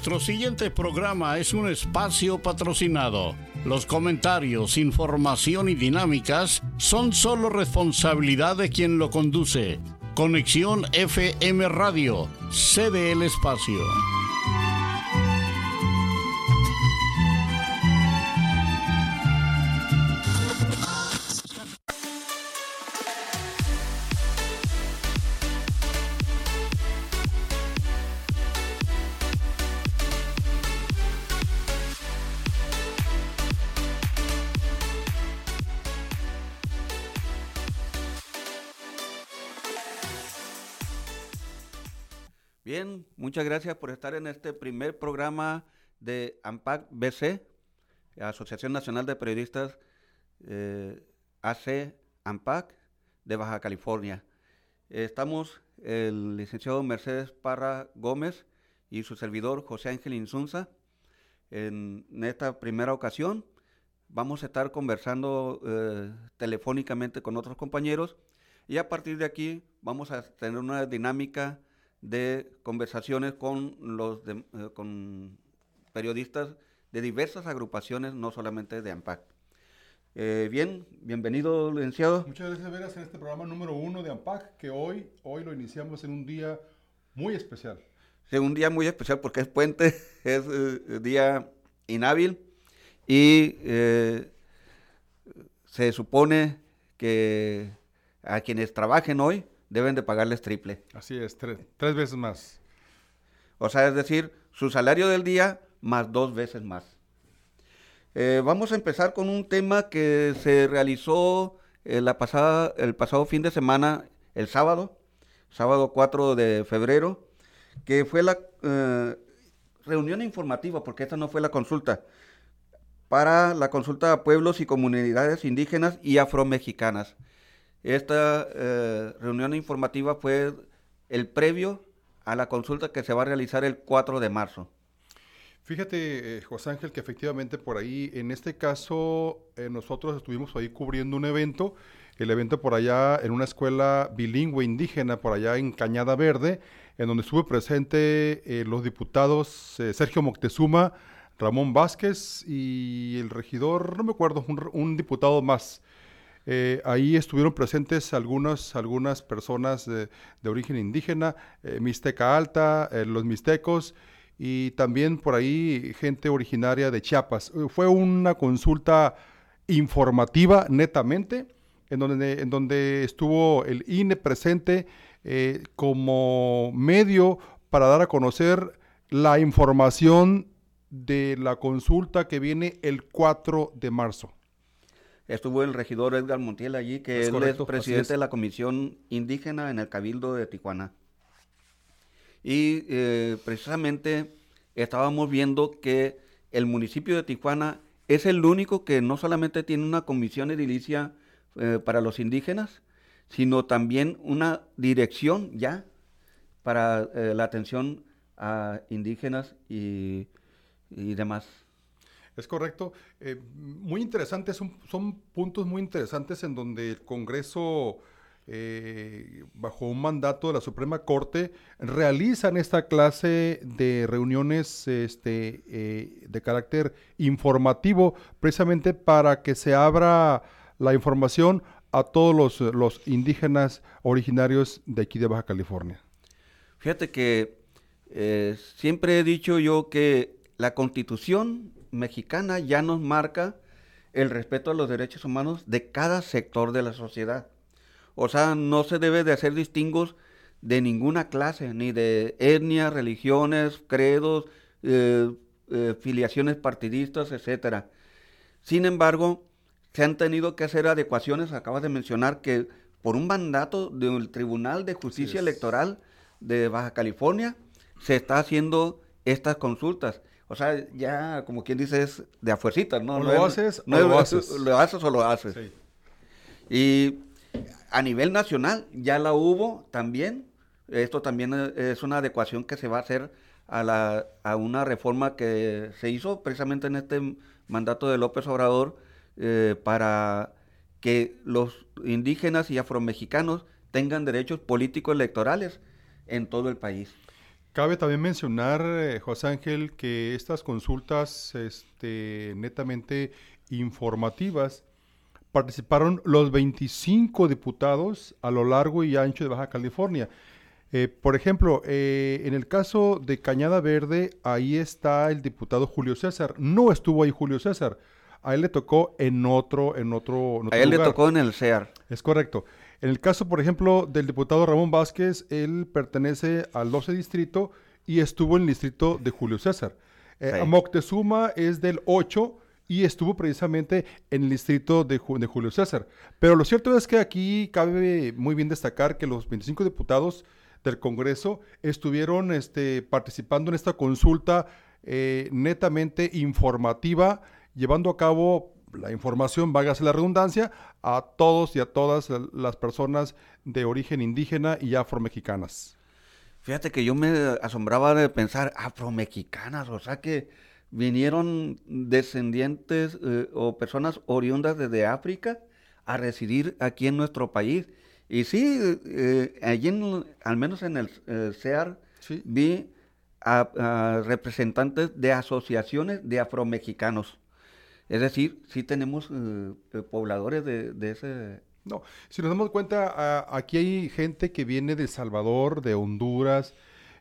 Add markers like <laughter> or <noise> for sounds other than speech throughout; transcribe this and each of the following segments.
Nuestro siguiente programa es un espacio patrocinado. Los comentarios, información y dinámicas son solo responsabilidad de quien lo conduce. Conexión FM Radio, cede el espacio. Muchas gracias por estar en este primer programa de AMPAC BC, Asociación Nacional de Periodistas eh, AC AMPAC de Baja California. Estamos el licenciado Mercedes Parra Gómez y su servidor José Ángel Insunza. En esta primera ocasión vamos a estar conversando eh, telefónicamente con otros compañeros y a partir de aquí vamos a tener una dinámica de conversaciones con los de- eh, con periodistas de diversas agrupaciones, no solamente de AMPAC. Eh, bien, bienvenido, licenciado. Muchas gracias, Veras, en este programa número uno de AMPAC, que hoy, hoy lo iniciamos en un día muy especial. Sí, un día muy especial porque es puente, <laughs> es eh, día inhábil y eh, se supone que a quienes trabajen hoy deben de pagarles triple. Así es, tre- tres veces más. O sea, es decir, su salario del día más dos veces más. Eh, vamos a empezar con un tema que se realizó eh, la pasada, el pasado fin de semana, el sábado, sábado 4 de febrero, que fue la eh, reunión informativa, porque esta no fue la consulta, para la consulta a pueblos y comunidades indígenas y afromexicanas. Esta eh, reunión informativa fue el previo a la consulta que se va a realizar el 4 de marzo. Fíjate, eh, José Ángel, que efectivamente por ahí, en este caso, eh, nosotros estuvimos ahí cubriendo un evento, el evento por allá en una escuela bilingüe indígena, por allá en Cañada Verde, en donde estuvo presente eh, los diputados Sergio Moctezuma, Ramón Vázquez y el regidor, no me acuerdo, un, un diputado más. Eh, ahí estuvieron presentes algunas, algunas personas de, de origen indígena, eh, Mixteca Alta, eh, los mixtecos y también por ahí gente originaria de Chiapas. Eh, Fue una consulta informativa netamente, en donde, en donde estuvo el INE presente eh, como medio para dar a conocer la información de la consulta que viene el 4 de marzo. Estuvo el regidor Edgar Montiel allí, que Es él correcto, es presidente es. de la Comisión Indígena en el Cabildo de Tijuana. Y eh, precisamente estábamos viendo que el municipio de Tijuana es el único que no solamente tiene una comisión edilicia eh, para los indígenas, sino también una dirección ya para eh, la atención a indígenas y, y demás. Es correcto. Eh, muy interesantes, son, puntos muy interesantes en donde el Congreso, eh, bajo un mandato de la Suprema Corte, realizan esta clase de reuniones este, eh, de carácter informativo, precisamente para que se abra la información a todos los, los indígenas originarios de aquí de Baja California. Fíjate que siempre he dicho yo que la constitución mexicana ya nos marca el respeto a los derechos humanos de cada sector de la sociedad. O sea, no se debe de hacer distingos de ninguna clase, ni de etnias, religiones, credos, eh, eh, filiaciones partidistas, etcétera. Sin embargo, se han tenido que hacer adecuaciones. Acabas de mencionar que por un mandato del Tribunal de Justicia. Electoral de Baja California se está haciendo estas consultas. O sea, ya como quien dice es de afuercitas, ¿no? O No lo es- haces o no es- lo <laughs> haces. Lo haces o lo haces. Sí. Y a nivel nacional ya la hubo también. Esto también eh, es una adecuación que se va a hacer a, la, a una reforma que se hizo precisamente en este mandato de López Obrador eh, para que los indígenas y afromexicanos tengan derechos políticos electorales en todo el país. Cabe también mencionar, eh, José Ángel, que estas consultas este, netamente informativas participaron los 25 diputados a lo largo y ancho de Baja California. Eh, por ejemplo, eh, en el caso de Cañada Verde, ahí está el diputado Julio César. No estuvo ahí Julio César. A él le tocó en otro, en otro, a él le tocó en el CEAR. Es correcto. En el caso, por ejemplo, del diputado Ramón Vázquez, él pertenece al 12 distrito y estuvo en el distrito de Julio César. Eh, Moctezuma es del 8 y estuvo precisamente en el distrito de, de, Julio César. Pero lo cierto es que aquí cabe muy bien destacar que los 25 diputados del Congreso estuvieron este, participando en esta consulta eh, netamente informativa, llevando a cabo la información, vágase la redundancia, a todos y a todas las personas de origen indígena y afromexicanas. Fíjate que yo me asombraba de pensar afromexicanas, o sea que vinieron descendientes eh, o personas oriundas desde África a residir aquí en nuestro país. Y sí, eh, allí al menos en el eh, CEAR vi a, representantes de asociaciones de afromexicanos. Es decir, sí tenemos eh, eh, pobladores de, ese... No, si nos damos cuenta, aquí hay gente que viene de Salvador, de Honduras,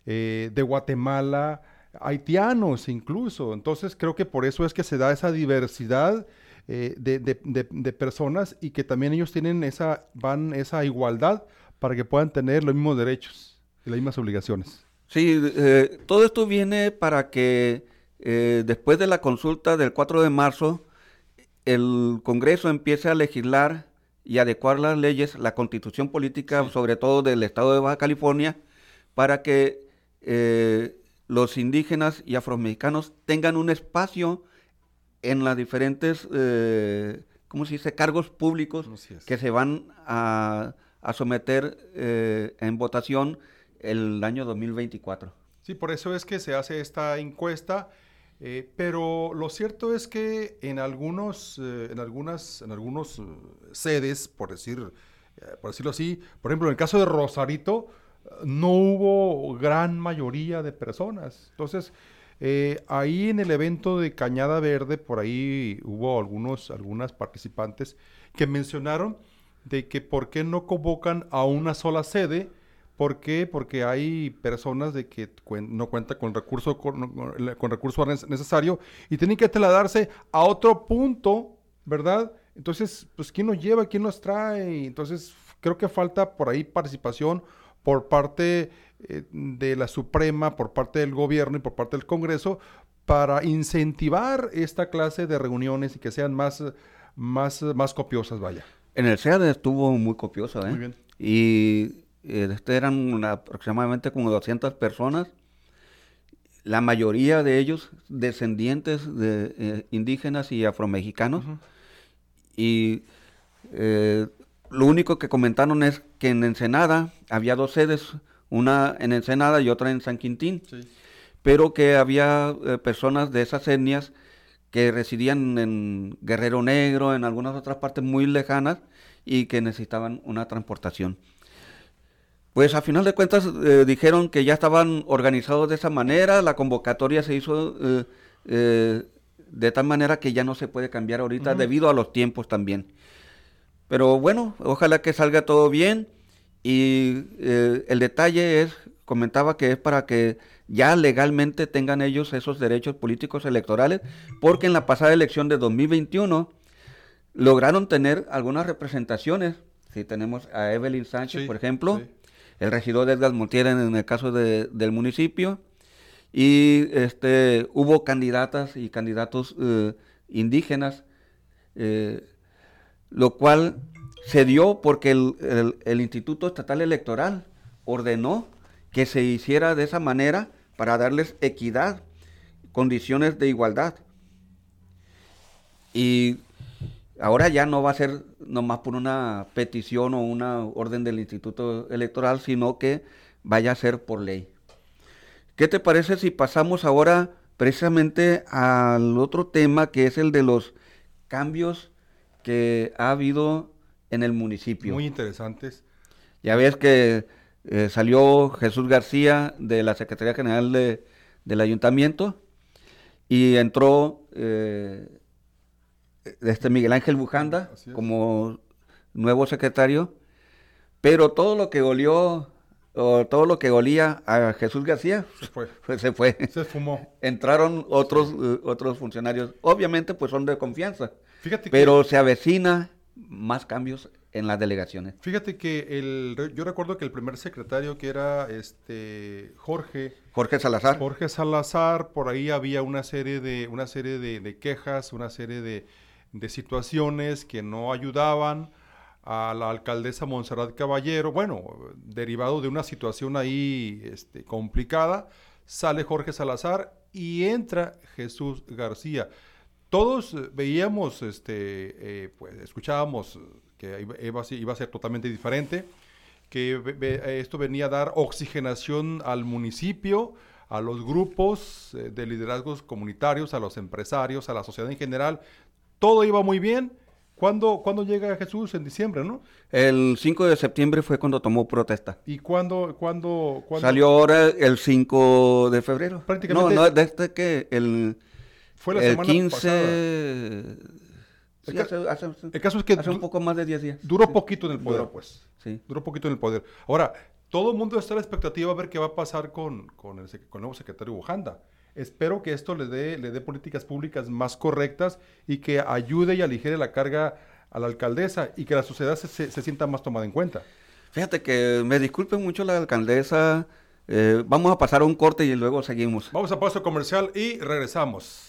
eh, de Guatemala, haitianos incluso. Entonces creo que por eso es que se da esa diversidad de, personas y que también ellos tienen esa, van esa igualdad para que puedan tener los mismos derechos y las mismas obligaciones. Sí, todo esto viene para que eh, después de la consulta del 4 de marzo, el Congreso empieza a legislar y adecuar las leyes, la constitución política, sobre todo del estado de Baja California, para que eh, los indígenas y afromexicanos tengan un espacio en las diferentes, eh, ¿cómo se dice?, cargos públicos que se van a, a someter en votación el año 2024. Sí, por eso es que se hace esta encuesta eh, pero lo cierto es que en algunos, eh, en algunas, en algunos eh, sedes, por decir, por decirlo así, por ejemplo, en el caso de Rosarito, no hubo gran mayoría de personas. Entonces, ahí en el evento de Cañada Verde, por ahí hubo algunos, algunas participantes que mencionaron de que por qué no convocan a una sola sede ¿Por qué? Porque hay personas de que no cuentan con recurso, con, recurso necesario y tienen que trasladarse a otro punto, ¿verdad? Entonces, pues, ¿quién nos lleva? ¿Quién nos trae? Entonces, creo que falta por ahí participación por parte eh, de la Suprema, por parte del gobierno y por parte del Congreso para incentivar esta clase de reuniones y que sean más, más, más copiosas, vaya. En el SEAD estuvo muy copiosa, ¿eh? Muy bien. Y este eran aproximadamente como 200 personas, la mayoría de ellos descendientes de eh, indígenas y afromexicanos. Y eh, lo único que comentaron es que en Ensenada había dos sedes, una en Ensenada y otra en San Quintín, pero que había personas de esas etnias que residían en Guerrero Negro, en algunas otras partes muy lejanas y que necesitaban una transportación. Pues a final de cuentas eh, dijeron que ya estaban organizados de esa manera, la convocatoria se hizo eh, eh, de tal manera que ya no se puede cambiar ahorita debido a los tiempos también. Pero bueno, ojalá que salga todo bien y el detalle es, comentaba que es para que ya legalmente tengan ellos esos derechos políticos electorales, porque en la pasada elección de 2021 lograron tener algunas representaciones. Si tenemos a Evelyn Sánchez, por ejemplo, el regidor Edgar Montiel en el caso del municipio. Y este, hubo candidatas y candidatos eh, indígenas, eh, lo cual se dio porque el, Instituto Estatal Electoral ordenó que se hiciera de esa manera para darles equidad, condiciones de igualdad. Y ahora ya no va a ser nomás por una petición o una orden del Instituto Electoral, sino que vaya a ser por ley. ¿Qué te parece si pasamos ahora precisamente al otro tema que es el de los cambios que ha habido en el municipio? Muy interesantes. Ya ves que eh, salió Jesús García de la Secretaría General del Ayuntamiento y entró eh, este Miguel Ángel Bujanda como nuevo secretario, pero todo lo que olió o todo lo que olía a Jesús García se fue. <laughs> se fue. Se fumó. Entraron otros eh, otros funcionarios, obviamente pues son de confianza. Fíjate pero se avecina más cambios en las delegaciones. Fíjate que el, yo recuerdo que el primer secretario que era este Jorge Jorge Salazar. Jorge Salazar, por ahí había una serie de una serie de, quejas, una serie de, de, situaciones que no ayudaban a la alcaldesa Monserrat Caballero. Bueno, derivado de una situación ahí este, complicada, sale Jorge Salazar y entra Jesús García. Todos veíamos, este, eh, pues escuchábamos que iba, iba a ser totalmente diferente, que esto venía a dar oxigenación al municipio, a los grupos eh, de liderazgos comunitarios, a los empresarios, a la sociedad en general. Todo iba muy bien. ¿Cuándo, llega Jesús? En diciembre, ¿no? El 5 de septiembre fue cuando tomó protesta. ¿Y cuándo, cuándo, Salió ahora el 5 de febrero. Prácticamente. No, no, desde que el, fue la el semana 15 el, caso es que hace un poco más de 10 días. Duró poquito en el poder, pues. Sí. Duró poquito en el poder. Ahora, todo el mundo está a la expectativa a ver qué va a pasar con, con, el, con nuevo secretario Bujanda. Espero que esto le dé, le dé políticas públicas más correctas y que ayude y aligere la carga a la alcaldesa y que la sociedad se, se, sienta más tomada en cuenta. Fíjate que me disculpe mucho la alcaldesa. Eh, vamos a pasar a un corte y luego seguimos. Vamos a paso comercial y regresamos.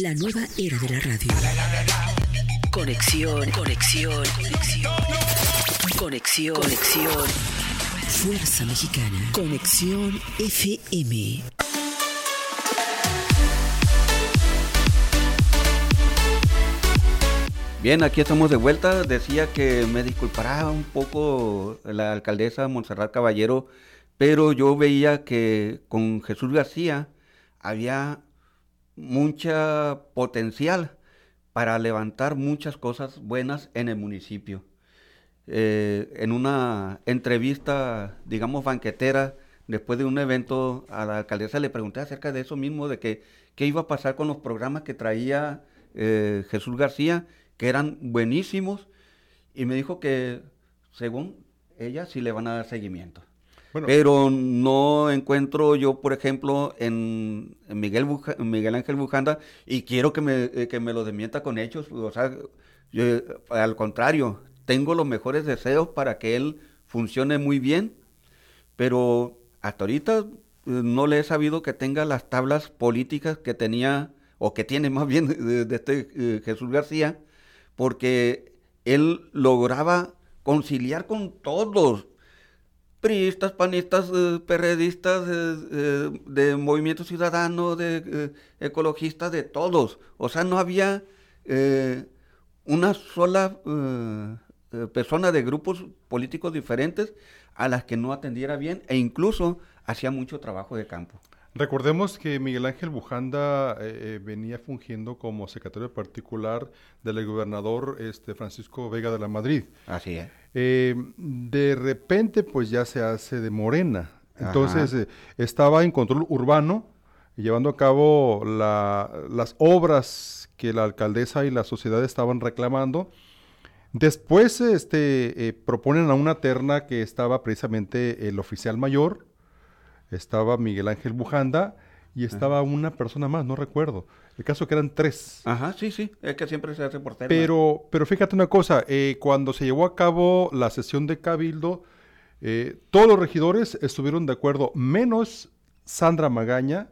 La nueva era de la radio. Conexión, conexión, conexión. Conexión, conexión. Fuerza Mexicana. Conexión FM. Bien, aquí estamos de vuelta. Decía que me disculpará un poco la alcaldesa Montserrat Caballero, pero yo veía que con Jesús García había mucha potencial para levantar muchas cosas buenas en el municipio. Eh, en una entrevista, digamos, banquetera, después de un evento, a la alcaldesa le pregunté acerca de eso mismo, de que qué iba a pasar con los programas que traía eh, Jesús García, que eran buenísimos, y me dijo que, según ella, sí le van a dar seguimiento. Pero no encuentro yo, por ejemplo, en, Miguel, Ángel Bujanda, y quiero que me, eh, que me lo desmienta con hechos, o sea, al contrario, tengo los mejores deseos para que él funcione muy bien, pero hasta ahorita eh, no le he sabido que tenga las tablas políticas que tenía, o que tiene más bien de, este eh, Jesús García, porque él lograba conciliar con todos, priistas, panistas, eh, perredistas, eh, eh, de Movimiento Ciudadano, de ecologistas, de todos. O sea, no había una sola persona de grupos políticos diferentes a las que no atendiera bien e incluso hacía mucho trabajo de campo. Recordemos que Miguel Ángel Bujanda venía fungiendo como secretario particular del gobernador este, Francisco Vega de la Madrid. Así es. Eh, de repente pues ya se hace de morena. Entonces eh, estaba en control urbano, llevando a cabo las obras que la alcaldesa y la sociedad estaban reclamando. Después este, eh, proponen a una terna que estaba precisamente el oficial mayor, estaba Miguel Ángel Bujanda y estaba una persona más, no recuerdo. El caso que eran tres. Ajá, sí, sí, es que siempre se hace por. Pero, pero fíjate una cosa, eh, cuando se llevó a cabo la sesión de Cabildo, eh, todos los regidores estuvieron de acuerdo, menos Sandra Magaña,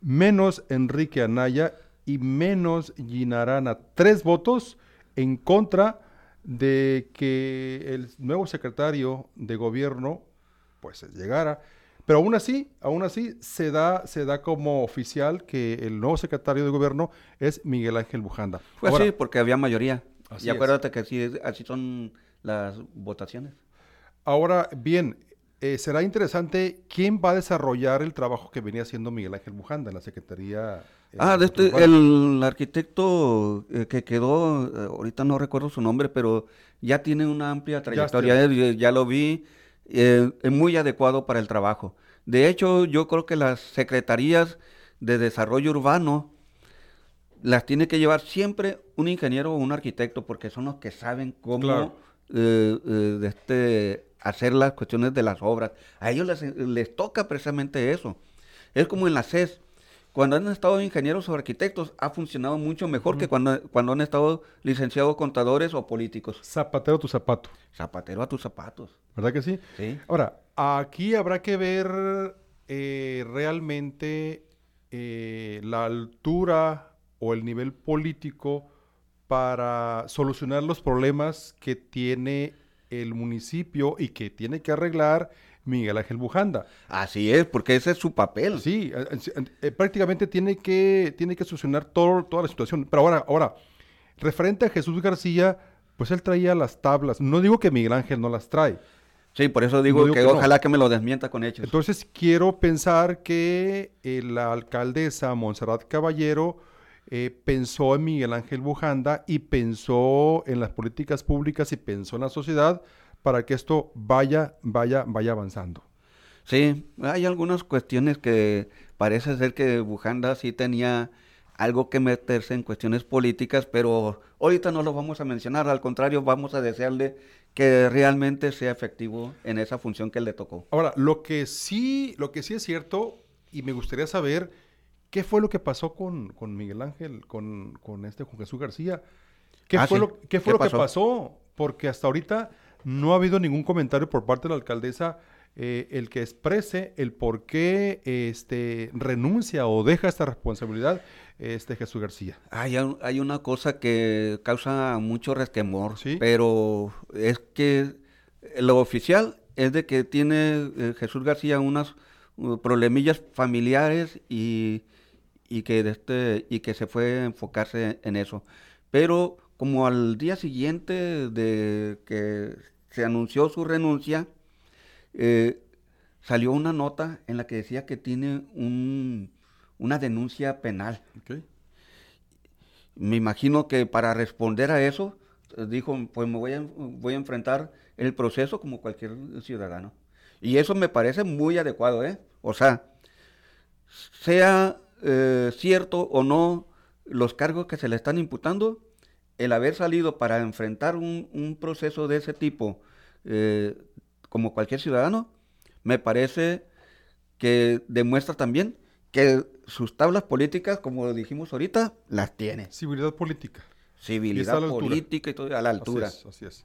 menos Enrique Anaya y menos Ginarana. Tres votos en contra de que el nuevo secretario de gobierno pues llegara. Pero aún así, aún así se da, se da como oficial que el nuevo secretario de gobierno es Miguel Ángel Bujanda. Fue así porque había mayoría. y acuérdate que así, así son las votaciones. Ahora, bien, eh, será interesante quién va a desarrollar el trabajo que venía haciendo Miguel Ángel Bujanda en la Secretaría. Eh, ah, de este, el arquitecto eh, que quedó, ahorita no recuerdo su nombre, pero ya tiene una amplia trayectoria, ya, lo vi, es muy adecuado para el trabajo. De hecho, yo creo que las secretarías de desarrollo urbano las tiene que llevar siempre un ingeniero o un arquitecto, porque son los que saben cómo de este, hacer las cuestiones de las obras. A ellos les, toca precisamente eso. Es como en la CES. Cuando han estado ingenieros o arquitectos, ha funcionado mucho mejor que cuando, cuando han estado licenciados contadores o políticos. Zapatero a tu zapato. Zapatero a tus zapatos. ¿Verdad que sí? Sí. Ahora, aquí habrá que ver eh, realmente eh, la altura o el nivel político para solucionar los problemas que tiene el municipio y que tiene que arreglar Miguel Ángel Bujanda. Así es, porque ese es su papel. Sí, eh, prácticamente tiene que, tiene que solucionar todo, toda la situación. Pero ahora, ahora, referente a Jesús García, pues él traía las tablas. No digo que Miguel Ángel no las trae. Sí, por eso digo, que, ojalá que me lo desmienta con hechos. Entonces quiero pensar que eh, la alcaldesa Montserrat Caballero eh, pensó en Miguel Ángel Bujanda y pensó en las políticas públicas y pensó en la sociedad para que esto vaya, vaya, vaya avanzando. Sí, hay algunas cuestiones que parece ser que Bujanda sí tenía algo que meterse en cuestiones políticas, pero ahorita no lo vamos a mencionar, al contrario, vamos a desearle que realmente sea efectivo en esa función que le tocó. Ahora, lo que sí, lo que sí es cierto, y me gustaría saber, ¿Qué fue lo que pasó con, Miguel Ángel, con, este Juan Jesús García? ¿Qué ah, fue, lo, ¿qué fue lo que pasó? Porque hasta ahorita no ha habido ningún comentario por parte de la alcaldesa eh, el que exprese el por qué este, renuncia o deja esta responsabilidad este Jesús García. Hay, hay una cosa que causa mucho resquemor, pero es que lo oficial es de que tiene eh, Jesús García unas uh, problemillas familiares y y que, este, y que se fue a enfocarse en eso. Pero como al día siguiente de que se anunció su renuncia, eh, salió una nota en la que decía que tiene un, una denuncia penal. Me imagino que para responder a eso, dijo, pues me voy a, voy a enfrentar el proceso como cualquier ciudadano. Y eso me parece muy adecuado, ¿eh? O sea, sea eh, cierto o no los cargos que se le están imputando, el haber salido para enfrentar un, proceso de ese tipo eh, como cualquier ciudadano, me parece que demuestra también que sus tablas políticas, como dijimos ahorita, las tiene. Civilidad política. Civilidad política y todo a la altura. Así es,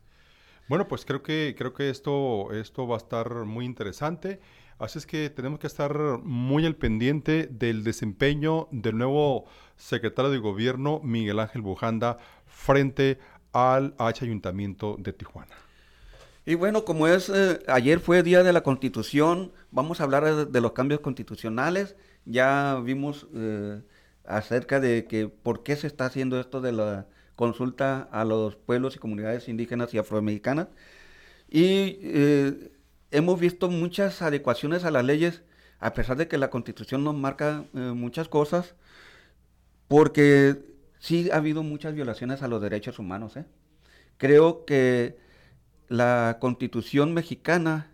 Bueno, pues creo que, creo que esto, esto va a estar muy interesante. Así es que tenemos que estar muy al pendiente del desempeño del nuevo secretario de gobierno, Miguel Ángel Bujanda, frente al H Ayuntamiento de Tijuana. Y bueno, como es, eh, ayer fue Día de la Constitución, vamos a hablar de, los cambios constitucionales. Ya vimos eh, acerca de que por qué se está haciendo esto de la consulta a los pueblos y comunidades indígenas y afroamericanas. Y eh, hemos visto muchas adecuaciones a las leyes, a pesar de que la constitución nos marca eh, muchas cosas, porque sí ha habido muchas violaciones a los derechos humanos. ¿eh? Creo que la constitución mexicana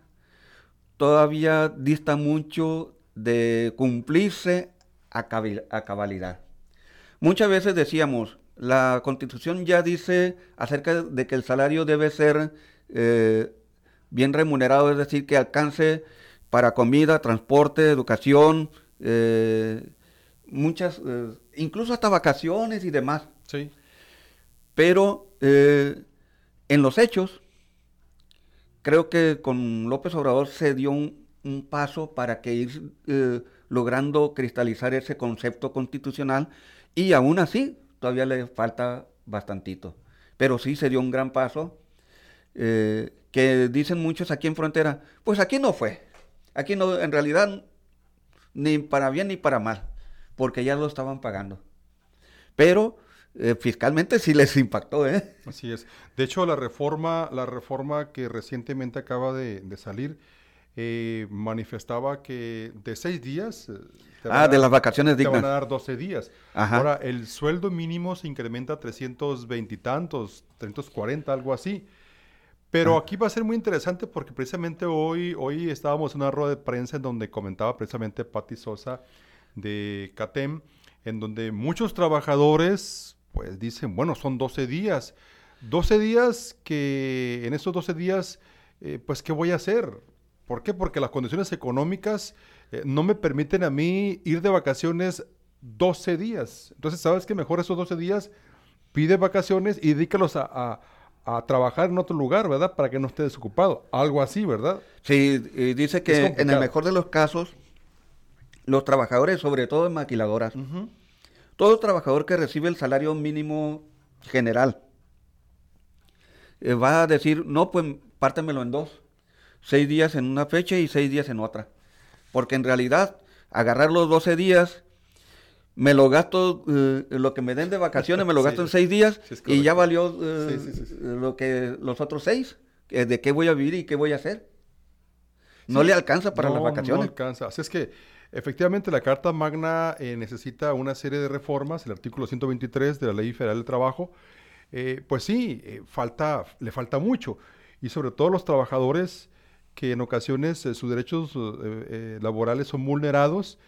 todavía dista mucho de cumplirse a, cabalidad. Muchas veces decíamos, la constitución ya dice acerca de que el salario debe ser eh, bien remunerado, es decir, que alcance para comida, transporte, educación, eh, muchas, eh, incluso hasta vacaciones y demás. Sí. Pero en los hechos, creo que con López Obrador se dio un, un paso para que ir logrando cristalizar ese concepto constitucional y aún así todavía le falta bastantito. Pero sí se dio un gran paso eh, que dicen muchos aquí en frontera, pues aquí no fue, aquí no, en realidad ni para bien ni para mal, porque ya lo estaban pagando. Pero eh, fiscalmente sí les impactó, ¿eh? Así es. De hecho, la reforma, la reforma que recientemente acaba de salir, eh, manifestaba que de seis días... Eh, ah, de las vacaciones dignas. Te van a dar 12 días. Ahora, el sueldo mínimo se incrementa a 320 y tantos, 340, algo así. Pero ah. aquí va a ser muy interesante porque precisamente hoy, hoy estábamos en una rueda de prensa en donde comentaba precisamente Patti Sosa de CATEM, en donde muchos trabajadores pues dicen, bueno, son 12 días. 12 días que en esos 12 días, eh, pues, ¿qué voy a hacer? ¿Por qué? Porque las condiciones económicas eh, no me permiten a mí ir de vacaciones 12 días. Entonces, ¿sabes qué? Mejor esos 12 días pide vacaciones y dedícalos a, trabajar en otro lugar, ¿verdad? Para que no esté desocupado. Algo así, ¿verdad? Sí, y dice que en el mejor de los casos, los trabajadores, sobre todo en maquiladoras, todo trabajador que recibe el salario mínimo general, eh, va a decir, no, pues pártemelo en dos seis días en una fecha y seis días en otra. Porque en realidad, agarrar los 12 días, me lo gasto, eh, lo que me den de vacaciones, me lo <laughs> gasto en seis días y ya valió eh, lo que los otros seis. ¿De qué voy a vivir y qué voy a hacer? No le alcanza para las vacaciones. No alcanza. Así es que, efectivamente, la Carta Magna eh, necesita una serie de reformas. El artículo 123 de la Ley Federal del Trabajo, pues sí, falta, le falta mucho. Y sobre todo los trabajadores que en ocasiones eh, sus derechos eh, eh, laborales son vulnerados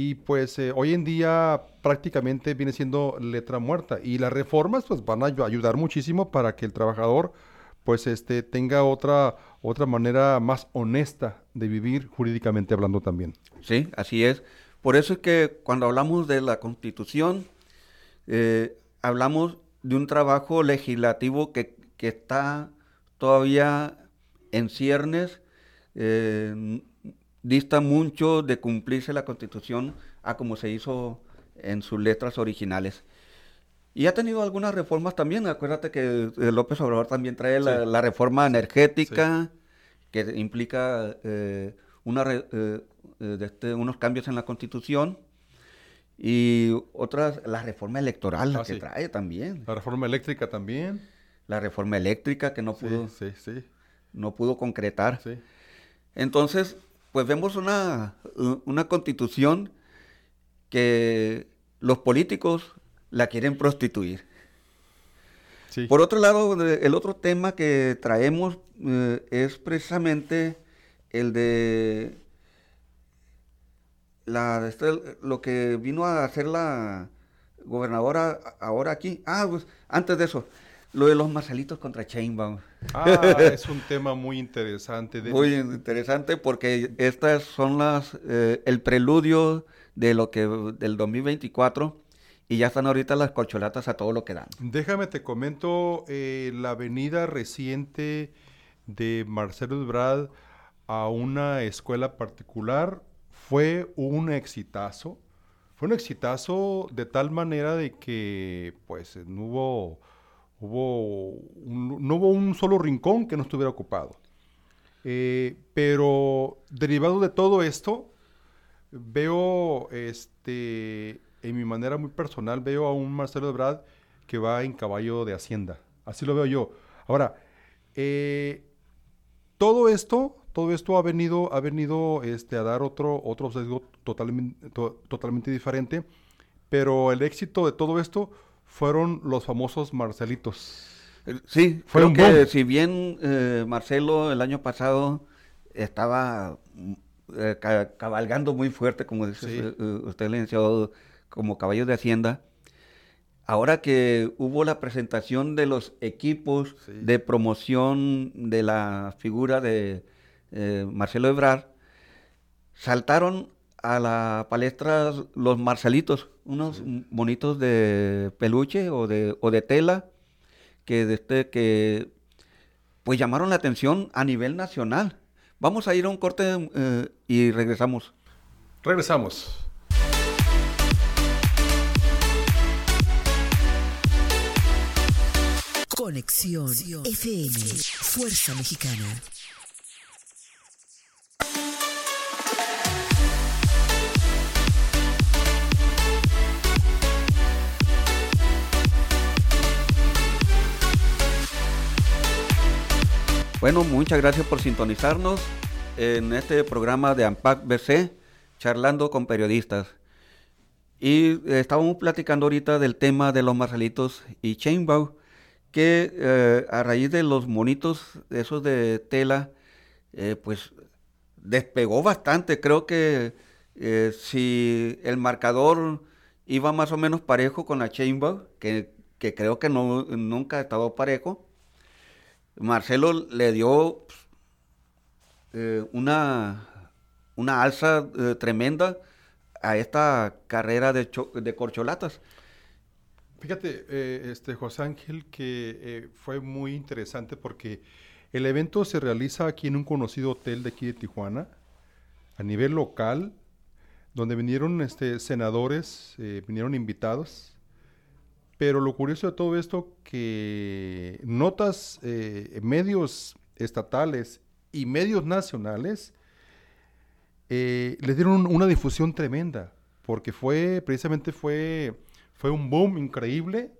y pues hoy en día prácticamente viene siendo letra muerta y las reformas pues van a ayudar muchísimo para que el trabajador pues este tenga otra otra manera más honesta de vivir jurídicamente hablando también. Sí, así es. Por eso es que cuando hablamos de la Constitución hablamos de un trabajo legislativo que, que está todavía en ciernes eh, dista mucho de cumplirse la constitución a como se hizo en sus letras originales. Y ha tenido algunas reformas también. Acuérdate que eh, López Obrador también trae la, reforma energética, que implica eh, una este, unos cambios en la constitución. Y otras, la reforma electoral ah, que trae también. La reforma eléctrica también. La reforma eléctrica que no pudo, no pudo concretar. Entonces, pues vemos una, constitución que los políticos la quieren prostituir. Por otro lado, el otro tema que traemos eh, es precisamente el de la, este, lo que vino a hacer la gobernadora ahora aquí. Ah, pues antes de eso, lo de los Marcelitos contra Chainbaum. Ah, <laughs> es un tema muy interesante. Muy interesante porque estas son las eh, el preludio de lo que del 2024 y ya están ahorita las colcholatas a todo lo que dan. Déjame te comento eh, la venida reciente de Marcelo Ebrard a una escuela particular fue un exitazo. Fue un exitazo de tal manera de que pues no hubo Hubo no hubo un solo rincón que no estuviera ocupado. Eh, pero derivado de todo esto, veo, este, en mi manera muy personal, veo a un Marcelo Ebrard que va en caballo de Hacienda. Así lo veo yo. Ahora, eh, todo esto, todo esto ha venido, ha venido este, a dar otro, otro sesgo totalmente, totalmente diferente, pero el éxito de todo esto fueron los famosos Marcelitos. Eh, sí, fueron que si bien eh, Marcelo el año pasado estaba eh, cabalgando muy fuerte, como dice usted, le enseñó como caballos de hacienda. Ahora que hubo la presentación de los equipos de promoción de la figura de Marcelo Ebrard, saltaron a la palestra los marcelitos, unos bonitos de peluche o de, o de tela que, este, que pues llamaron la atención a nivel nacional. Vamos a ir a un corte eh, y regresamos. Regresamos. Conexión FM, Fuerza Mexicana. Bueno, muchas gracias por sintonizarnos en este programa de AMPAC BC, charlando con periodistas. Y estábamos platicando ahorita del tema de los marcelitos y Chainbow, que eh, a raíz de los monitos esos de tela, eh, pues despegó bastante. Creo que eh, si el marcador iba más o menos parejo con la Chainbow, que, que creo que no, nunca ha estado parejo, Marcelo le dio eh, una, una alza eh, tremenda a esta carrera de, de corcholatas. Fíjate, eh, este José Ángel, que fue muy interesante porque el evento se realiza aquí en un conocido hotel de aquí de Tijuana, a nivel local, donde vinieron este, senadores, vinieron invitados, pero lo curioso de todo esto que notas, eh, medios estatales y medios nacionales eh, les dieron una difusión tremenda, porque fue, precisamente fue, fue un boom increíble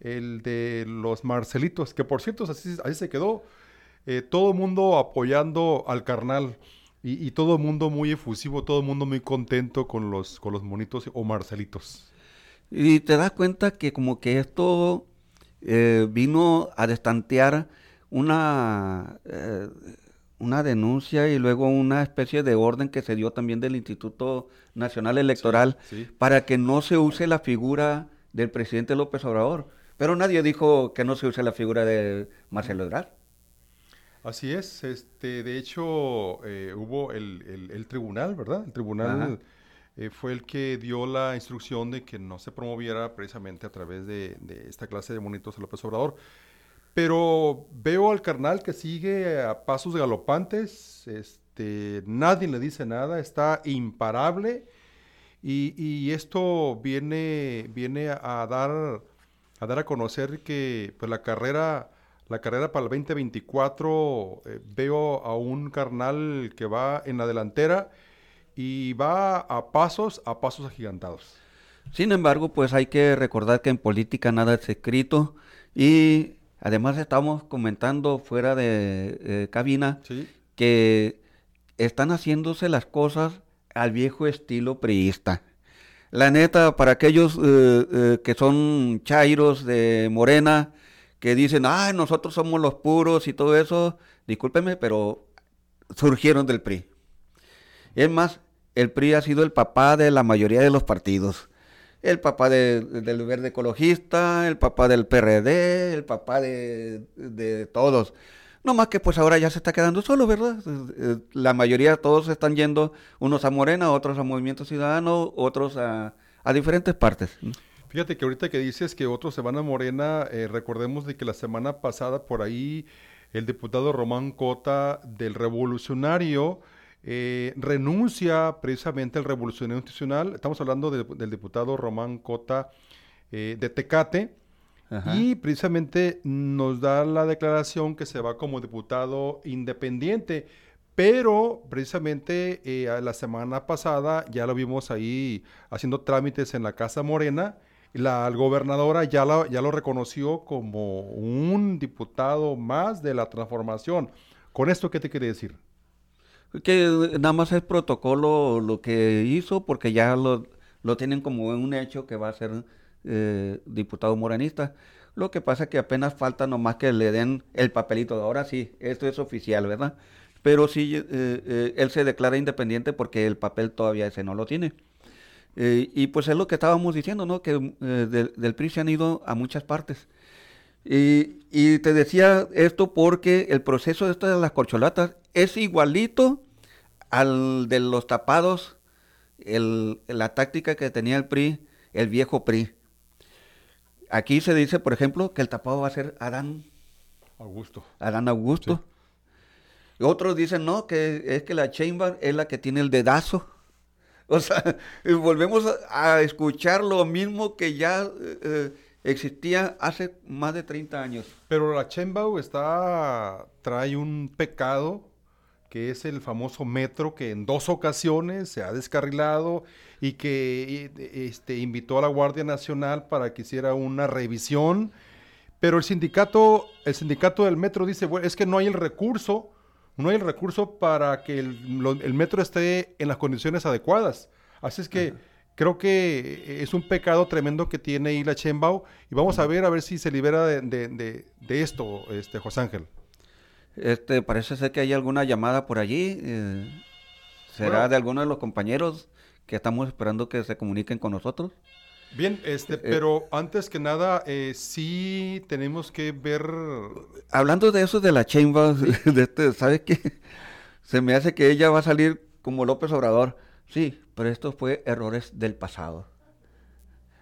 el de los Marcelitos, que por cierto así, así se quedó, eh, todo el mundo apoyando al carnal. Y, y, todo el mundo muy efusivo, todo el mundo muy contento con los, con los monitos o Marcelitos. Y te das cuenta que como que esto eh, vino a destantear una, eh, una denuncia y luego una especie de orden que se dio también del Instituto Nacional Electoral para que no se use la figura del presidente López Obrador. Pero nadie dijo que no se use la figura de Marcelo Ebrard. Así es, este, de hecho eh, hubo el, tribunal, ¿verdad? El tribunal eh, fue el que dio la instrucción de que no se promoviera precisamente a través de, esta clase de monitos de López Obrador. Pero veo al carnal que sigue a pasos galopantes, este, nadie le dice nada, está imparable y, esto viene, viene a, dar, a dar a conocer que pues, la carrera... La carrera para el 2024 eh, veo a un carnal que va en la delantera y va a pasos, a pasos agigantados. Sin embargo, pues hay que recordar que en política nada es escrito y además estamos comentando fuera de eh, cabina que están haciéndose las cosas al viejo estilo priista. La neta, para aquellos eh, eh, que son chairos de Morena, que dicen, ay, nosotros somos los puros y todo eso, discúlpeme, pero surgieron del PRI. Es más, el PRI ha sido el papá de la mayoría de los partidos. El papá del verde ecologista, el papá del PRD, el papá de, todos. No más que pues ahora ya se está quedando solo, ¿verdad? Eh, la mayoría, todos están yendo, unos a Morena, otros a Movimiento Ciudadano, otros a, diferentes partes. Fíjate que ahorita que dices que otros se van a Morena, eh, recordemos de que la semana pasada por ahí el diputado Román Cota del Revolucionario eh, renuncia precisamente al revolucionario institucional. Estamos hablando del diputado Román Cota eh, de Tecate. Y precisamente nos da la declaración que se va como diputado independiente. Pero precisamente eh, la semana pasada ya lo vimos ahí haciendo trámites en la Casa Morena. La gobernadora ya, ya lo reconoció como un diputado más de la transformación. ¿Con esto qué te quiere decir? Que nada más es protocolo lo que hizo porque ya lo, lo tienen como un hecho que va a ser eh, diputado moranista. Lo que pasa es que apenas falta nomás que le den el papelito. Ahora sí, esto es oficial, ¿verdad? pero sí eh, eh, él se declara independiente porque el papel todavía ese no lo tiene. Y pues es lo que estábamos diciendo, ¿no? Que del, PRI se han ido a muchas partes. Y, te decía esto porque el proceso de de las corcholatas es igualito al de los tapados, la táctica que tenía el PRI, el viejo PRI. Aquí se dice, por ejemplo, que el tapado va a ser Adán Augusto. Adán Augusto. Otros dicen, no, que es que la Chamber es la que tiene el dedazo. <laughs> O sea, <laughs> volvemos a, escuchar lo mismo que ya eh, existía hace más de 30 años. Pero la Chembao está, trae un pecado que es el famoso metro que en dos ocasiones se ha descarrilado y que este, invitó a la Guardia Nacional para que hiciera una revisión. Pero el sindicato, el sindicato del metro dice, bueno, es que no hay el recurso, no hay el recurso para que el, metro esté en las condiciones adecuadas. Así es que creo que es un pecado tremendo que tiene Isla Chembao y vamos a ver a ver si se libera de, esto, este José Ángel. Este, parece ser que hay alguna llamada por allí. Eh, ¿Será de alguno de los compañeros que estamos esperando que se comuniquen con nosotros? Bien, este, eh, pero antes que nada, eh, sí tenemos que ver. Hablando de eso de la Chembao, <laughs> de este, ¿sabe qué? Se me hace que ella va a salir como López Obrador. Sí, pero esto fue errores del pasado.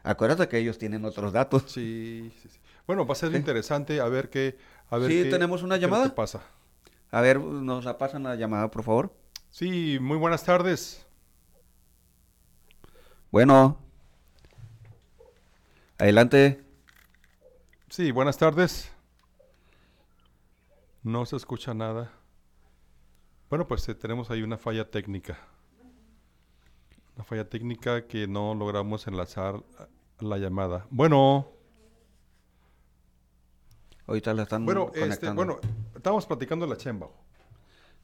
Acuérdate que ellos tienen otros datos. Sí, sí, sí. Bueno, va a ser interesante a ver qué. A ver sí, tenemos una llamada. ¿Qué pasa? A ver, nos la pasan la llamada, por favor. Sí, muy buenas tardes. Bueno. Adelante. Sí, buenas tardes. No se escucha nada. Bueno, pues eh, tenemos ahí una falla técnica. Una falla técnica que no logramos enlazar la llamada. Bueno. Ahorita la están bueno, este, bueno, estamos platicando la chemba.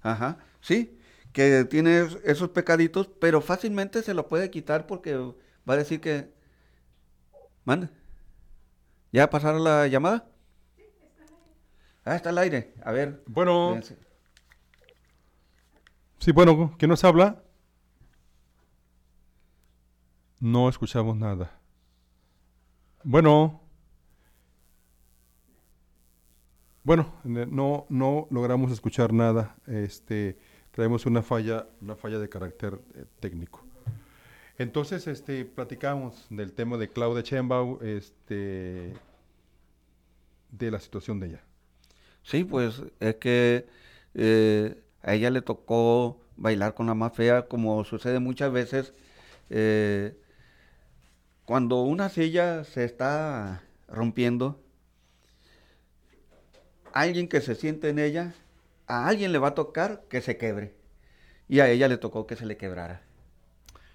Ajá, sí, que tiene esos pecaditos, pero fácilmente se lo puede quitar porque va a decir que... Manda. ¿Ya pasaron la llamada? Sí, está al aire. Ah, está al aire. A ver. Bueno. Sí, bueno, ¿quién nos habla? No escuchamos nada. Bueno. Bueno, no, no logramos escuchar nada. Este, traemos una falla, una falla de carácter eh, técnico. Entonces, este, platicamos del tema de Claudia Chembau, este, de la situación de ella. Sí, pues es que eh, a ella le tocó bailar con la más fea, como sucede muchas veces. Eh, cuando una silla se está rompiendo, alguien que se siente en ella, a alguien le va a tocar que se quebre. Y a ella le tocó que se le quebrara.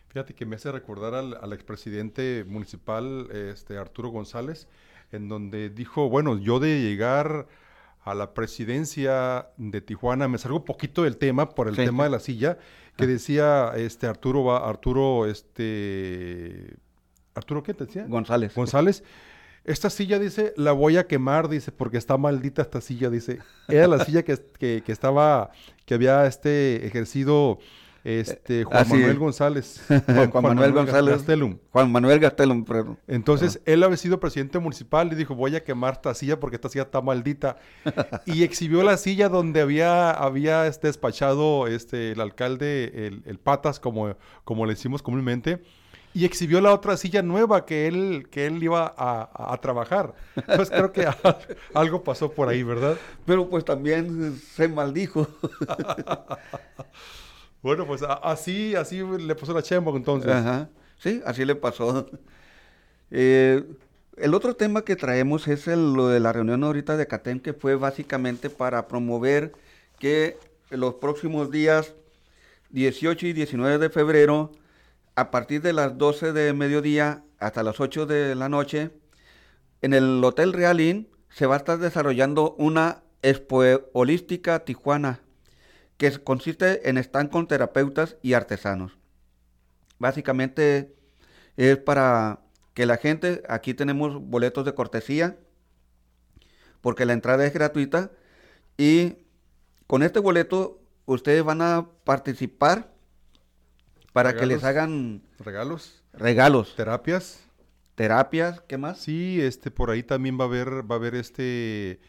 Fíjate que me hace recordar al, expresidente municipal, este, Arturo González, en donde dijo, bueno, yo de llegar a la presidencia de Tijuana, me salgo un poquito del tema por el tema de la silla, que ah. decía este Arturo Arturo este Arturo, ¿qué te decía? González. González. Esta silla, dice, la voy a quemar, dice, porque está maldita esta silla, dice. Era la silla que, que, estaba, que había este ejercido este Juan ah, Manuel González. <laughs> Juan, Manuel, González. Gastelum. Juan Manuel Gastelum, perdón. Entonces, él había sido presidente municipal y dijo, voy a quemar esta silla porque esta silla está maldita. <laughs> y exhibió la silla donde había, había este despachado este, el alcalde, el, el Patas, como, como le decimos comúnmente y exhibió la otra silla nueva que él, que él iba a, trabajar. Entonces creo que <laughs> algo pasó por ahí, ¿verdad? Pero pues también se maldijo. <laughs> bueno, pues así, así le pasó la Chembo entonces. Ajá. Sí, así le pasó. Eh, el otro tema que traemos es lo de la reunión ahorita de CATEM, que fue básicamente para promover que los próximos días 18 y 19 de febrero a partir de las 12 de mediodía hasta las 8 de la noche, en el Hotel Realín se va a estar desarrollando una expo holística Tijuana, que consiste en stand con terapeutas y artesanos. Básicamente es para que la gente, aquí tenemos boletos de cortesía, porque la entrada es gratuita, y con este boleto ustedes van a participar para que les hagan ¿Regalos? regalos, ¿Terapias? terapias, ¿qué más? Sí, este, por ahí también va a haber, va a haber este,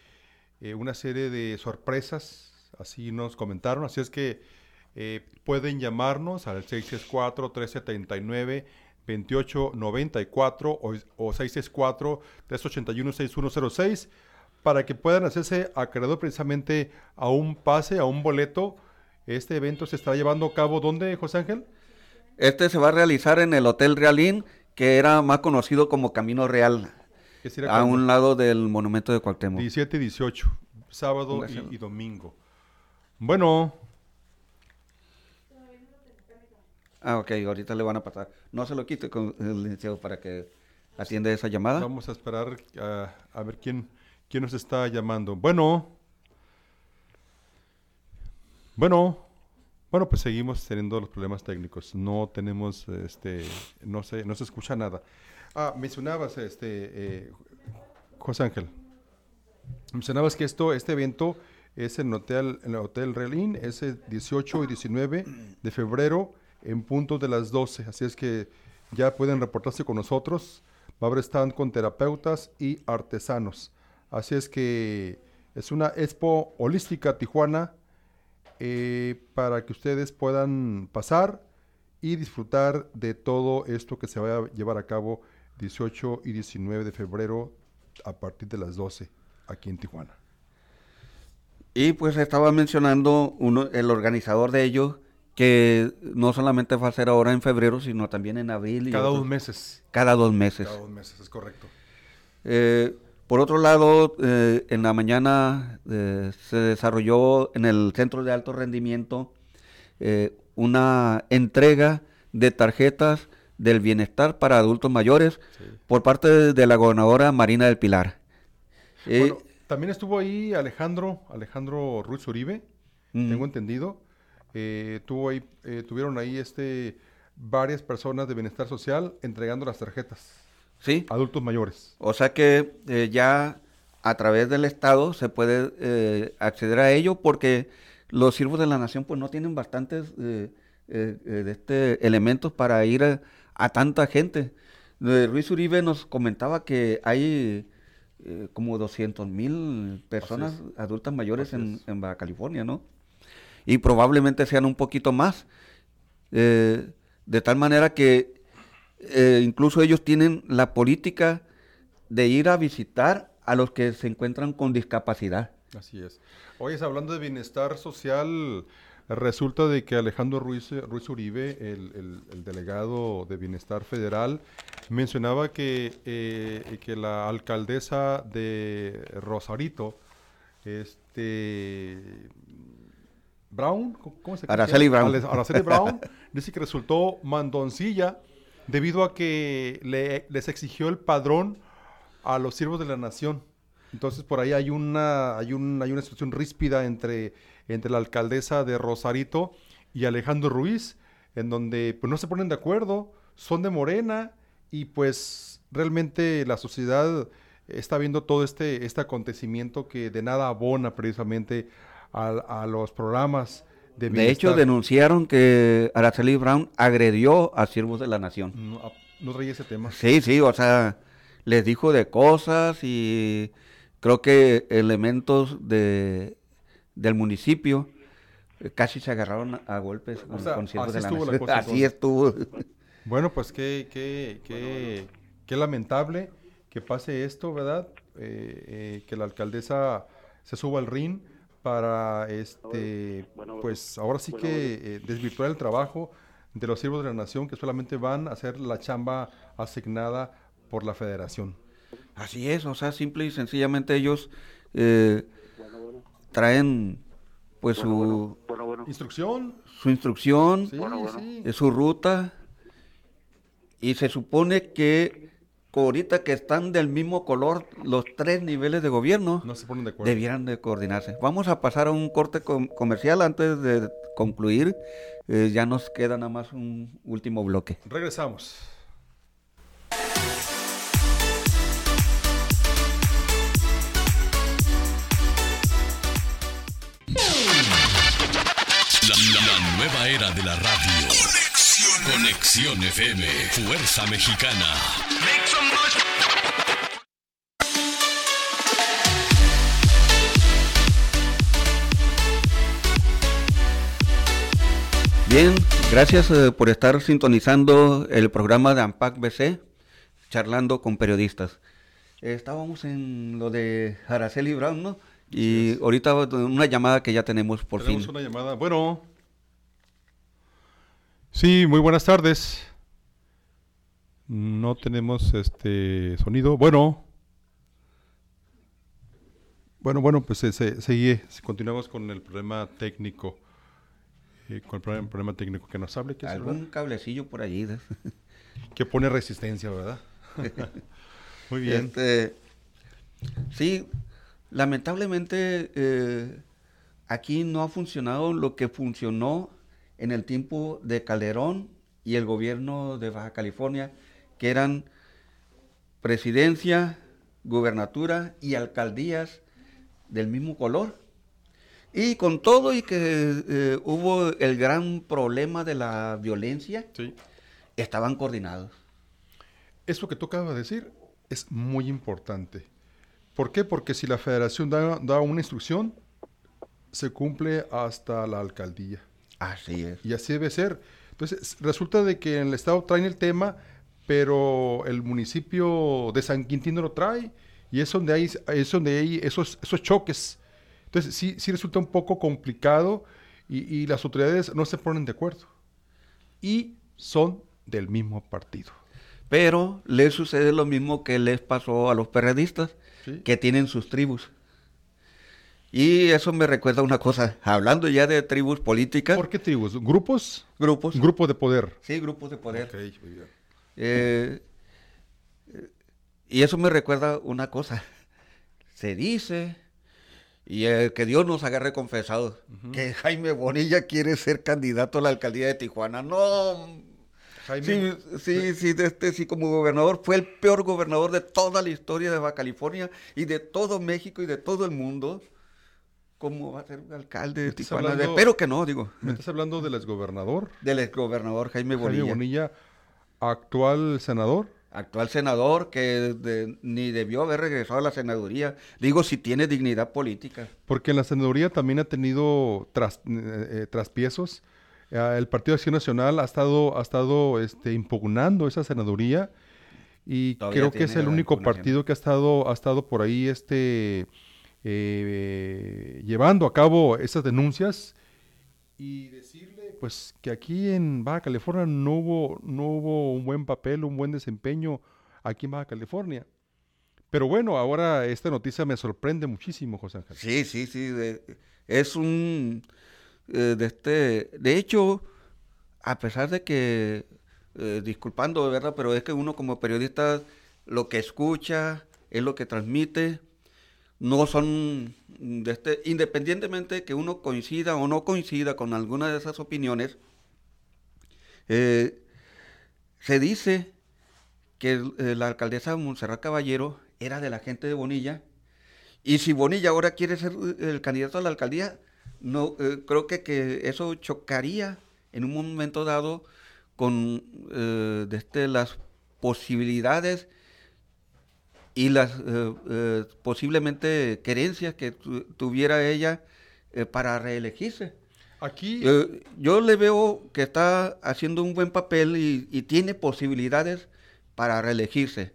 eh, una serie de sorpresas, así nos comentaron, así es que eh, pueden llamarnos al 664-379-2894 o, o 664-381-6106 para que puedan hacerse acreedor precisamente a un pase, a un boleto. Este evento se estará llevando a cabo, ¿dónde, José Ángel? Este se va a realizar en el Hotel Realín, que era más conocido como Camino Real, a cuando? un lado del monumento de Cuauhtémoc. 17 y 18, sábado y, y domingo. Bueno, Ah, ok, ahorita le van a pasar. No se lo quite con el licenciado para que atienda esa llamada. vamos a esperar a, a ver quién, quién nos está llamando. Bueno, bueno, bueno, pues seguimos teniendo los problemas técnicos. No tenemos, este, no se, no se escucha nada. Ah, mencionabas, este, eh, José Ángel, mencionabas que esto, este evento es en, hotel, en el Hotel Relín, es el 18 y 19 de febrero en punto de las 12. Así es que ya pueden reportarse con nosotros. Va a haber stand con terapeutas y artesanos. Así es que es una expo holística Tijuana eh, para que ustedes puedan pasar y disfrutar de todo esto que se va a llevar a cabo 18 y 19 de febrero a partir de las 12 aquí en Tijuana. Y pues estaba mencionando uno, el organizador de ellos, que no solamente va a ser ahora en febrero, sino también en abril. y Cada otros- dos meses. Cada dos meses. Cada dos meses, es correcto. Eh, por otro lado, eh, en la mañana eh, se desarrolló en el Centro de Alto Rendimiento eh, una entrega de tarjetas del bienestar para adultos mayores por parte de, de la gobernadora Marina del Pilar. Eh, Bueno, también estuvo ahí Alejandro, Alejandro Ruiz Uribe, tengo entendido. Tuvo ahí, tuvieron ahí este, varias personas de bienestar social entregando las tarjetas sí, adultos mayores. o sea que eh, ya a través del Estado se puede eh, acceder a ello porque los siervos de la nación pues no tienen bastantes eh, de este, elementos para ir a, a tanta gente. Ruiz Uribe nos comentaba que hay como 200 mil personas adultas mayores en, en Baja California, ¿no? Y probablemente sean un poquito más. De tal manera que eh, incluso ellos tienen la política de ir a visitar a los que se encuentran con discapacidad. Así es. Oye, hablando de bienestar social, resulta de que Alejandro Ruiz, Ruiz Uribe, el, el- el delegado de Bienestar Federal, mencionaba que, eh, que la alcaldesa de Rosarito, este Brown, ¿cómo- ¿cómo se Araceli llama? Brown. Ale- Araceli <laughs> Brown, dice que resultó mandoncilla debido a que le- les exigió el padrón a los siervos de la nación. Entonces por ahí hay una, hay un- hay una situación ríspida entre, entre la alcaldesa de Rosarito y Alejandro Ruiz, en donde pues no se ponen de acuerdo, son de Morena y pues realmente la sociedad está viendo todo este, este acontecimiento que de nada abona precisamente a, a los programas de De hecho, denunciaron que Araceli Brown agredió a siervos de la nación. No, ah, no traía ese tema. Sí, sí, o sea, les dijo de cosas y creo que elementos de, del municipio eh, casi se agarraron a, golpes con, sea, con siervos de la nación. cosa, <laughs> Así estuvo. Bueno, pues qué, qué, qué, qué lamentable que pase esto, ¿verdad? Eh, eh, que la alcaldesa se suba al ring para, este, pues ahora sí que eh, desvirtuar el trabajo de los siervos de la nación que solamente van a hacer la chamba asignada por la federación. Así es, o sea, simple y sencillamente ellos eh, traen pues su, Instrucción, su instrucción, sí, sí. eh, su ruta y se supone que ahorita que están del mismo color los tres niveles de gobierno No se ponen de acuerdo. debieran de coordinarse. Vamos a pasar a un corte com- comercial antes de concluir. Eh, ya nos queda nada más un último bloque. Regresamos. nueva era de la radio. Conexión, FM, Fuerza Mexicana. Bien, gracias eh, por estar sintonizando el programa de AMPAC BC, charlando con periodistas. estábamos en lo de Araceli Brown, ¿no? Y ahorita una llamada que ya tenemos por Tenemos fin. una llamada. Bueno. Sí, muy buenas tardes. No tenemos este sonido. Bueno. Bueno, bueno, pues se, se- sigue. Continuamos con el problema técnico. eh, con el problema, problema técnico que nos hable, que, es, Algún cablecillo por allí. ¿no? <laughs> que pone resistencia, ¿verdad? <laughs> muy bien. Este, sí, lamentablemente eh, aquí no ha funcionado lo que funcionó en el tiempo de Calderón y el gobierno de Baja California, que eran presidencia, gubernatura y alcaldías del mismo color. Y con todo y que eh, hubo el gran problema de la violencia, Sí. estaban coordinados. Eso que tú acabas de decir es muy importante. ¿Por qué? Porque si la federación da, da una instrucción, se cumple hasta la alcaldía. Así es. Y así debe ser. Entonces, resulta de que en el estado traen el tema, pero el municipio de San Quintín no lo trae, y es donde hay, es donde hay esos, esos choques. Entonces, sí, sí resulta un poco complicado y, y las autoridades no se ponen de acuerdo. Y son del mismo partido. Pero le sucede lo mismo que les pasó a los perredistas, Sí. que tienen sus tribus. Y eso me recuerda una cosa, hablando ya de tribus políticas, ¿Por qué tribus? ¿Grupos? grupos, Grupo de poder. sí, grupos de poder. Ok, muy bien. Eh, eh, y eso me recuerda una cosa, se dice, y eh, que Dios nos agarre confesados, que Jaime Bonilla quiere ser candidato a la alcaldía de Tijuana. No, Jaime, Sí, sí, sí, de este, sí, como gobernador fue el peor gobernador de toda la historia de Baja California y de todo México y de todo el mundo. ¿Cómo va a ser alcalde de Tijuana? hablando- Espero que no, digo. ¿me estás hablando del exgobernador? Del exgobernador Jaime Bonilla, Jaime Bonilla, actual senador. actual senador que de- ni debió haber regresado a la senaduría. Digo, si tiene dignidad política. Porque en la senaduría también ha tenido tras, eh, eh, traspiezos. Eh, el Partido de Acción Nacional ha estado, ha estado este, impugnando esa senaduría y Todavía creo que es el único partido que ha estado, ha estado por ahí este, eh, llevando a cabo esas denuncias y decirle pues que aquí en Baja California no hubo, no hubo un buen papel, un buen desempeño aquí en Baja California. Pero bueno, ahora esta noticia me sorprende muchísimo, José Ángel. Sí, sí, sí. de- es un. eh, de este. De hecho, a pesar de que. eh, disculpando, ¿verdad? Pero es que uno como periodista lo que escucha es lo que transmite. No son. De este, independientemente que uno coincida o no coincida con alguna de esas opiniones, eh, se dice que eh, la alcaldesa Montserrat Caballero era de la gente de Bonilla y si Bonilla ahora quiere ser eh, el candidato a la alcaldía, no creo que, que eso chocaría en un momento dado con de este, las posibilidades y las eh, eh, posiblemente querencias que tu- tuviera ella eh, para reelegirse. Aquí, yo le veo que está haciendo un buen papel y, y tiene posibilidades para reelegirse.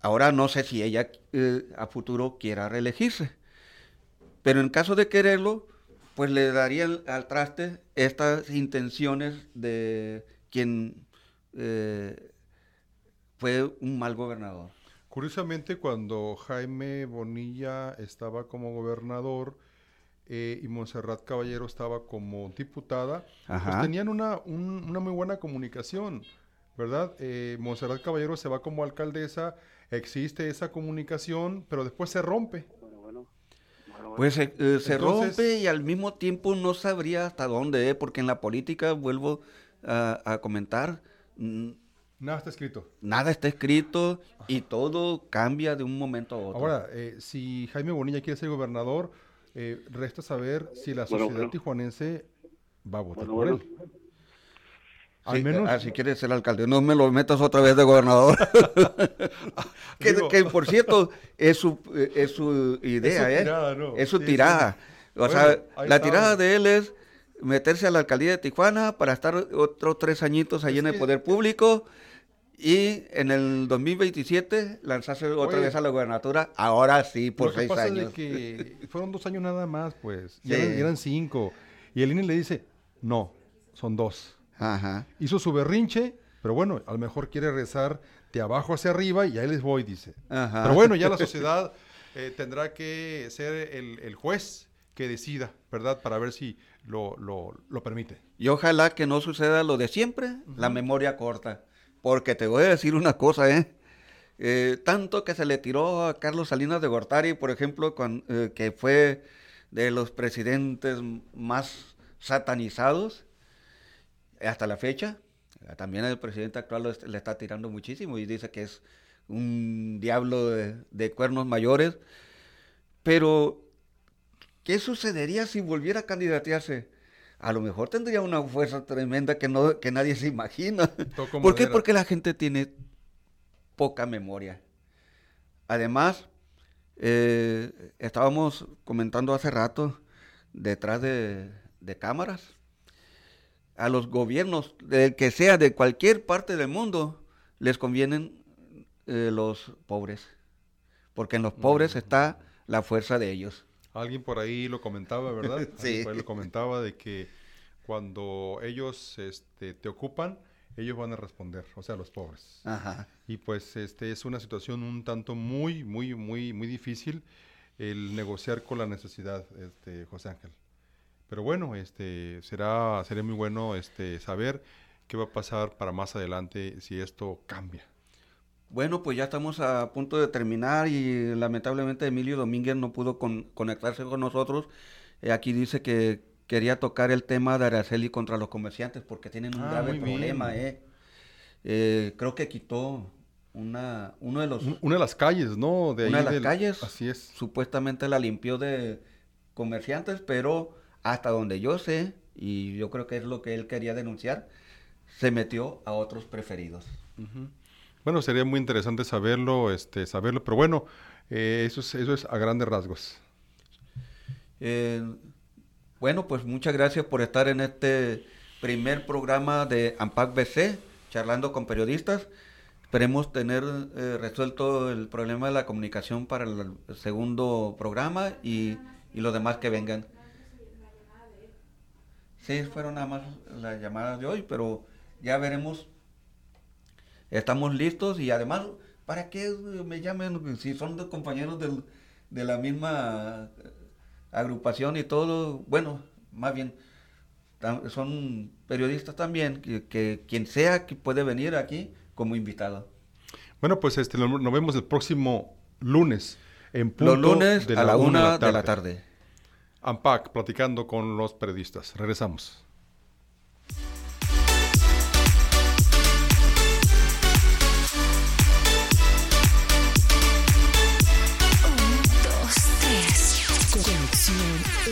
Ahora no sé si ella a futuro quiera reelegirse. Pero en caso de quererlo, pues le darían al traste estas intenciones de quien fue un mal gobernador. Curiosamente, cuando Jaime Bonilla estaba como gobernador eh, y Montserrat Caballero estaba como diputada, pues tenían una, un- una muy buena comunicación, ¿verdad? Eh, Montserrat Caballero se va como alcaldesa, existe esa comunicación, pero después se rompe. Pues eh, eh, se Entonces- rompe y al mismo tiempo no sabría hasta dónde, eh, porque en la política, vuelvo a, a comentar, Nada está escrito. nada está escrito y todo cambia de un momento a otro. Ahora, eh, si Jaime Bonilla quiere ser gobernador, eh, resta saber si la sociedad bueno. tijuanense va a votar Bueno, por él. Al Sí, menos, ah, si quieres ser alcalde, no me lo metas otra vez de gobernador. <laughs> que, que, por cierto, es su, eh, es su idea, ¿eh? tirada, ¿no? Es su Sí, tirada. O Bueno, sea, la está. tirada de él es meterse a la alcaldía de Tijuana para estar otros tres añitos ahí Es en el poder público y en el 2027 lanzarse otra Oye, vez a la gobernatura, ahora sí, por lo que seis pasa años. es que <laughs> fueron dos años nada más, pues. Sí. eran, y eran cinco. Y el INE le dice, no, son dos. Ajá. Hizo su berrinche, pero bueno, a lo mejor quiere rezar de abajo hacia arriba y ahí les voy, dice. Ajá. Pero bueno, ya la <laughs> sociedad eh, tendrá que ser el, el juez que decida, ¿verdad? Para ver si lo, lo, lo permite. Y ojalá que no suceda lo de siempre, la memoria corta. Porque te voy a decir una cosa, ¿eh? Eh, tanto que se le tiró a Carlos Salinas de Gortari, por ejemplo, eh, que fue de los presidentes más satanizados hasta la fecha. Eh, También el presidente actual le está tirando muchísimo y dice que es un diablo de, de cuernos mayores. Pero, ¿qué sucedería si volviera a candidatearse? A lo mejor tendría una fuerza tremenda que, no, que nadie se imagina. Toco ¿Por qué? Porque la gente tiene poca memoria. Además, eh, estábamos comentando hace rato, detrás de, de cámaras, a los gobiernos, del que sea, de cualquier parte del mundo, les convienen eh, los pobres. Porque en los pobres está la fuerza de ellos. Alguien por ahí lo comentaba, ¿verdad? <laughs> Sí. por ahí lo comentaba de que cuando ellos este, te ocupan, ellos van a responder, o sea, los pobres. Ajá. Y pues este es una situación un tanto muy, muy, muy, muy difícil el negociar con la necesidad, este, José Ángel. Pero bueno, este será, sería muy bueno este saber qué va a pasar para más adelante si esto cambia. Bueno, pues ya estamos a punto de terminar y lamentablemente Emilio Domínguez no pudo con- conectarse con nosotros. Eh, aquí dice que quería tocar el tema de Araceli contra los comerciantes porque tienen un Ah, grave problema. Eh. Eh, creo que quitó una, uno de los... Un- Una de las calles, ¿no? De Una de las del- calles. Así es. Supuestamente la limpió de comerciantes, pero hasta donde yo sé, y yo creo que es lo que él quería denunciar, se metió a otros preferidos. Bueno, sería muy interesante saberlo, este, saberlo, pero bueno, eh, eso es, eso es a grandes rasgos. Eh, bueno, pues muchas gracias por estar en este primer programa de AMPAC BC, charlando con periodistas. Esperemos tener eh, resuelto el problema de la comunicación para el segundo programa y, y los demás que vengan. Sí, fueron nada más las llamadas de hoy, pero ya veremos. Estamos listos y además, ¿para qué me llamen si son de compañeros del- de la misma eh, agrupación y todo? Bueno, más bien, son periodistas también, que, que quien sea que puede venir aquí como invitado. Bueno, pues este, nos vemos el próximo lunes en punto Los lunes de a la una de la tarde. AMPAC, platicando con los periodistas. Regresamos.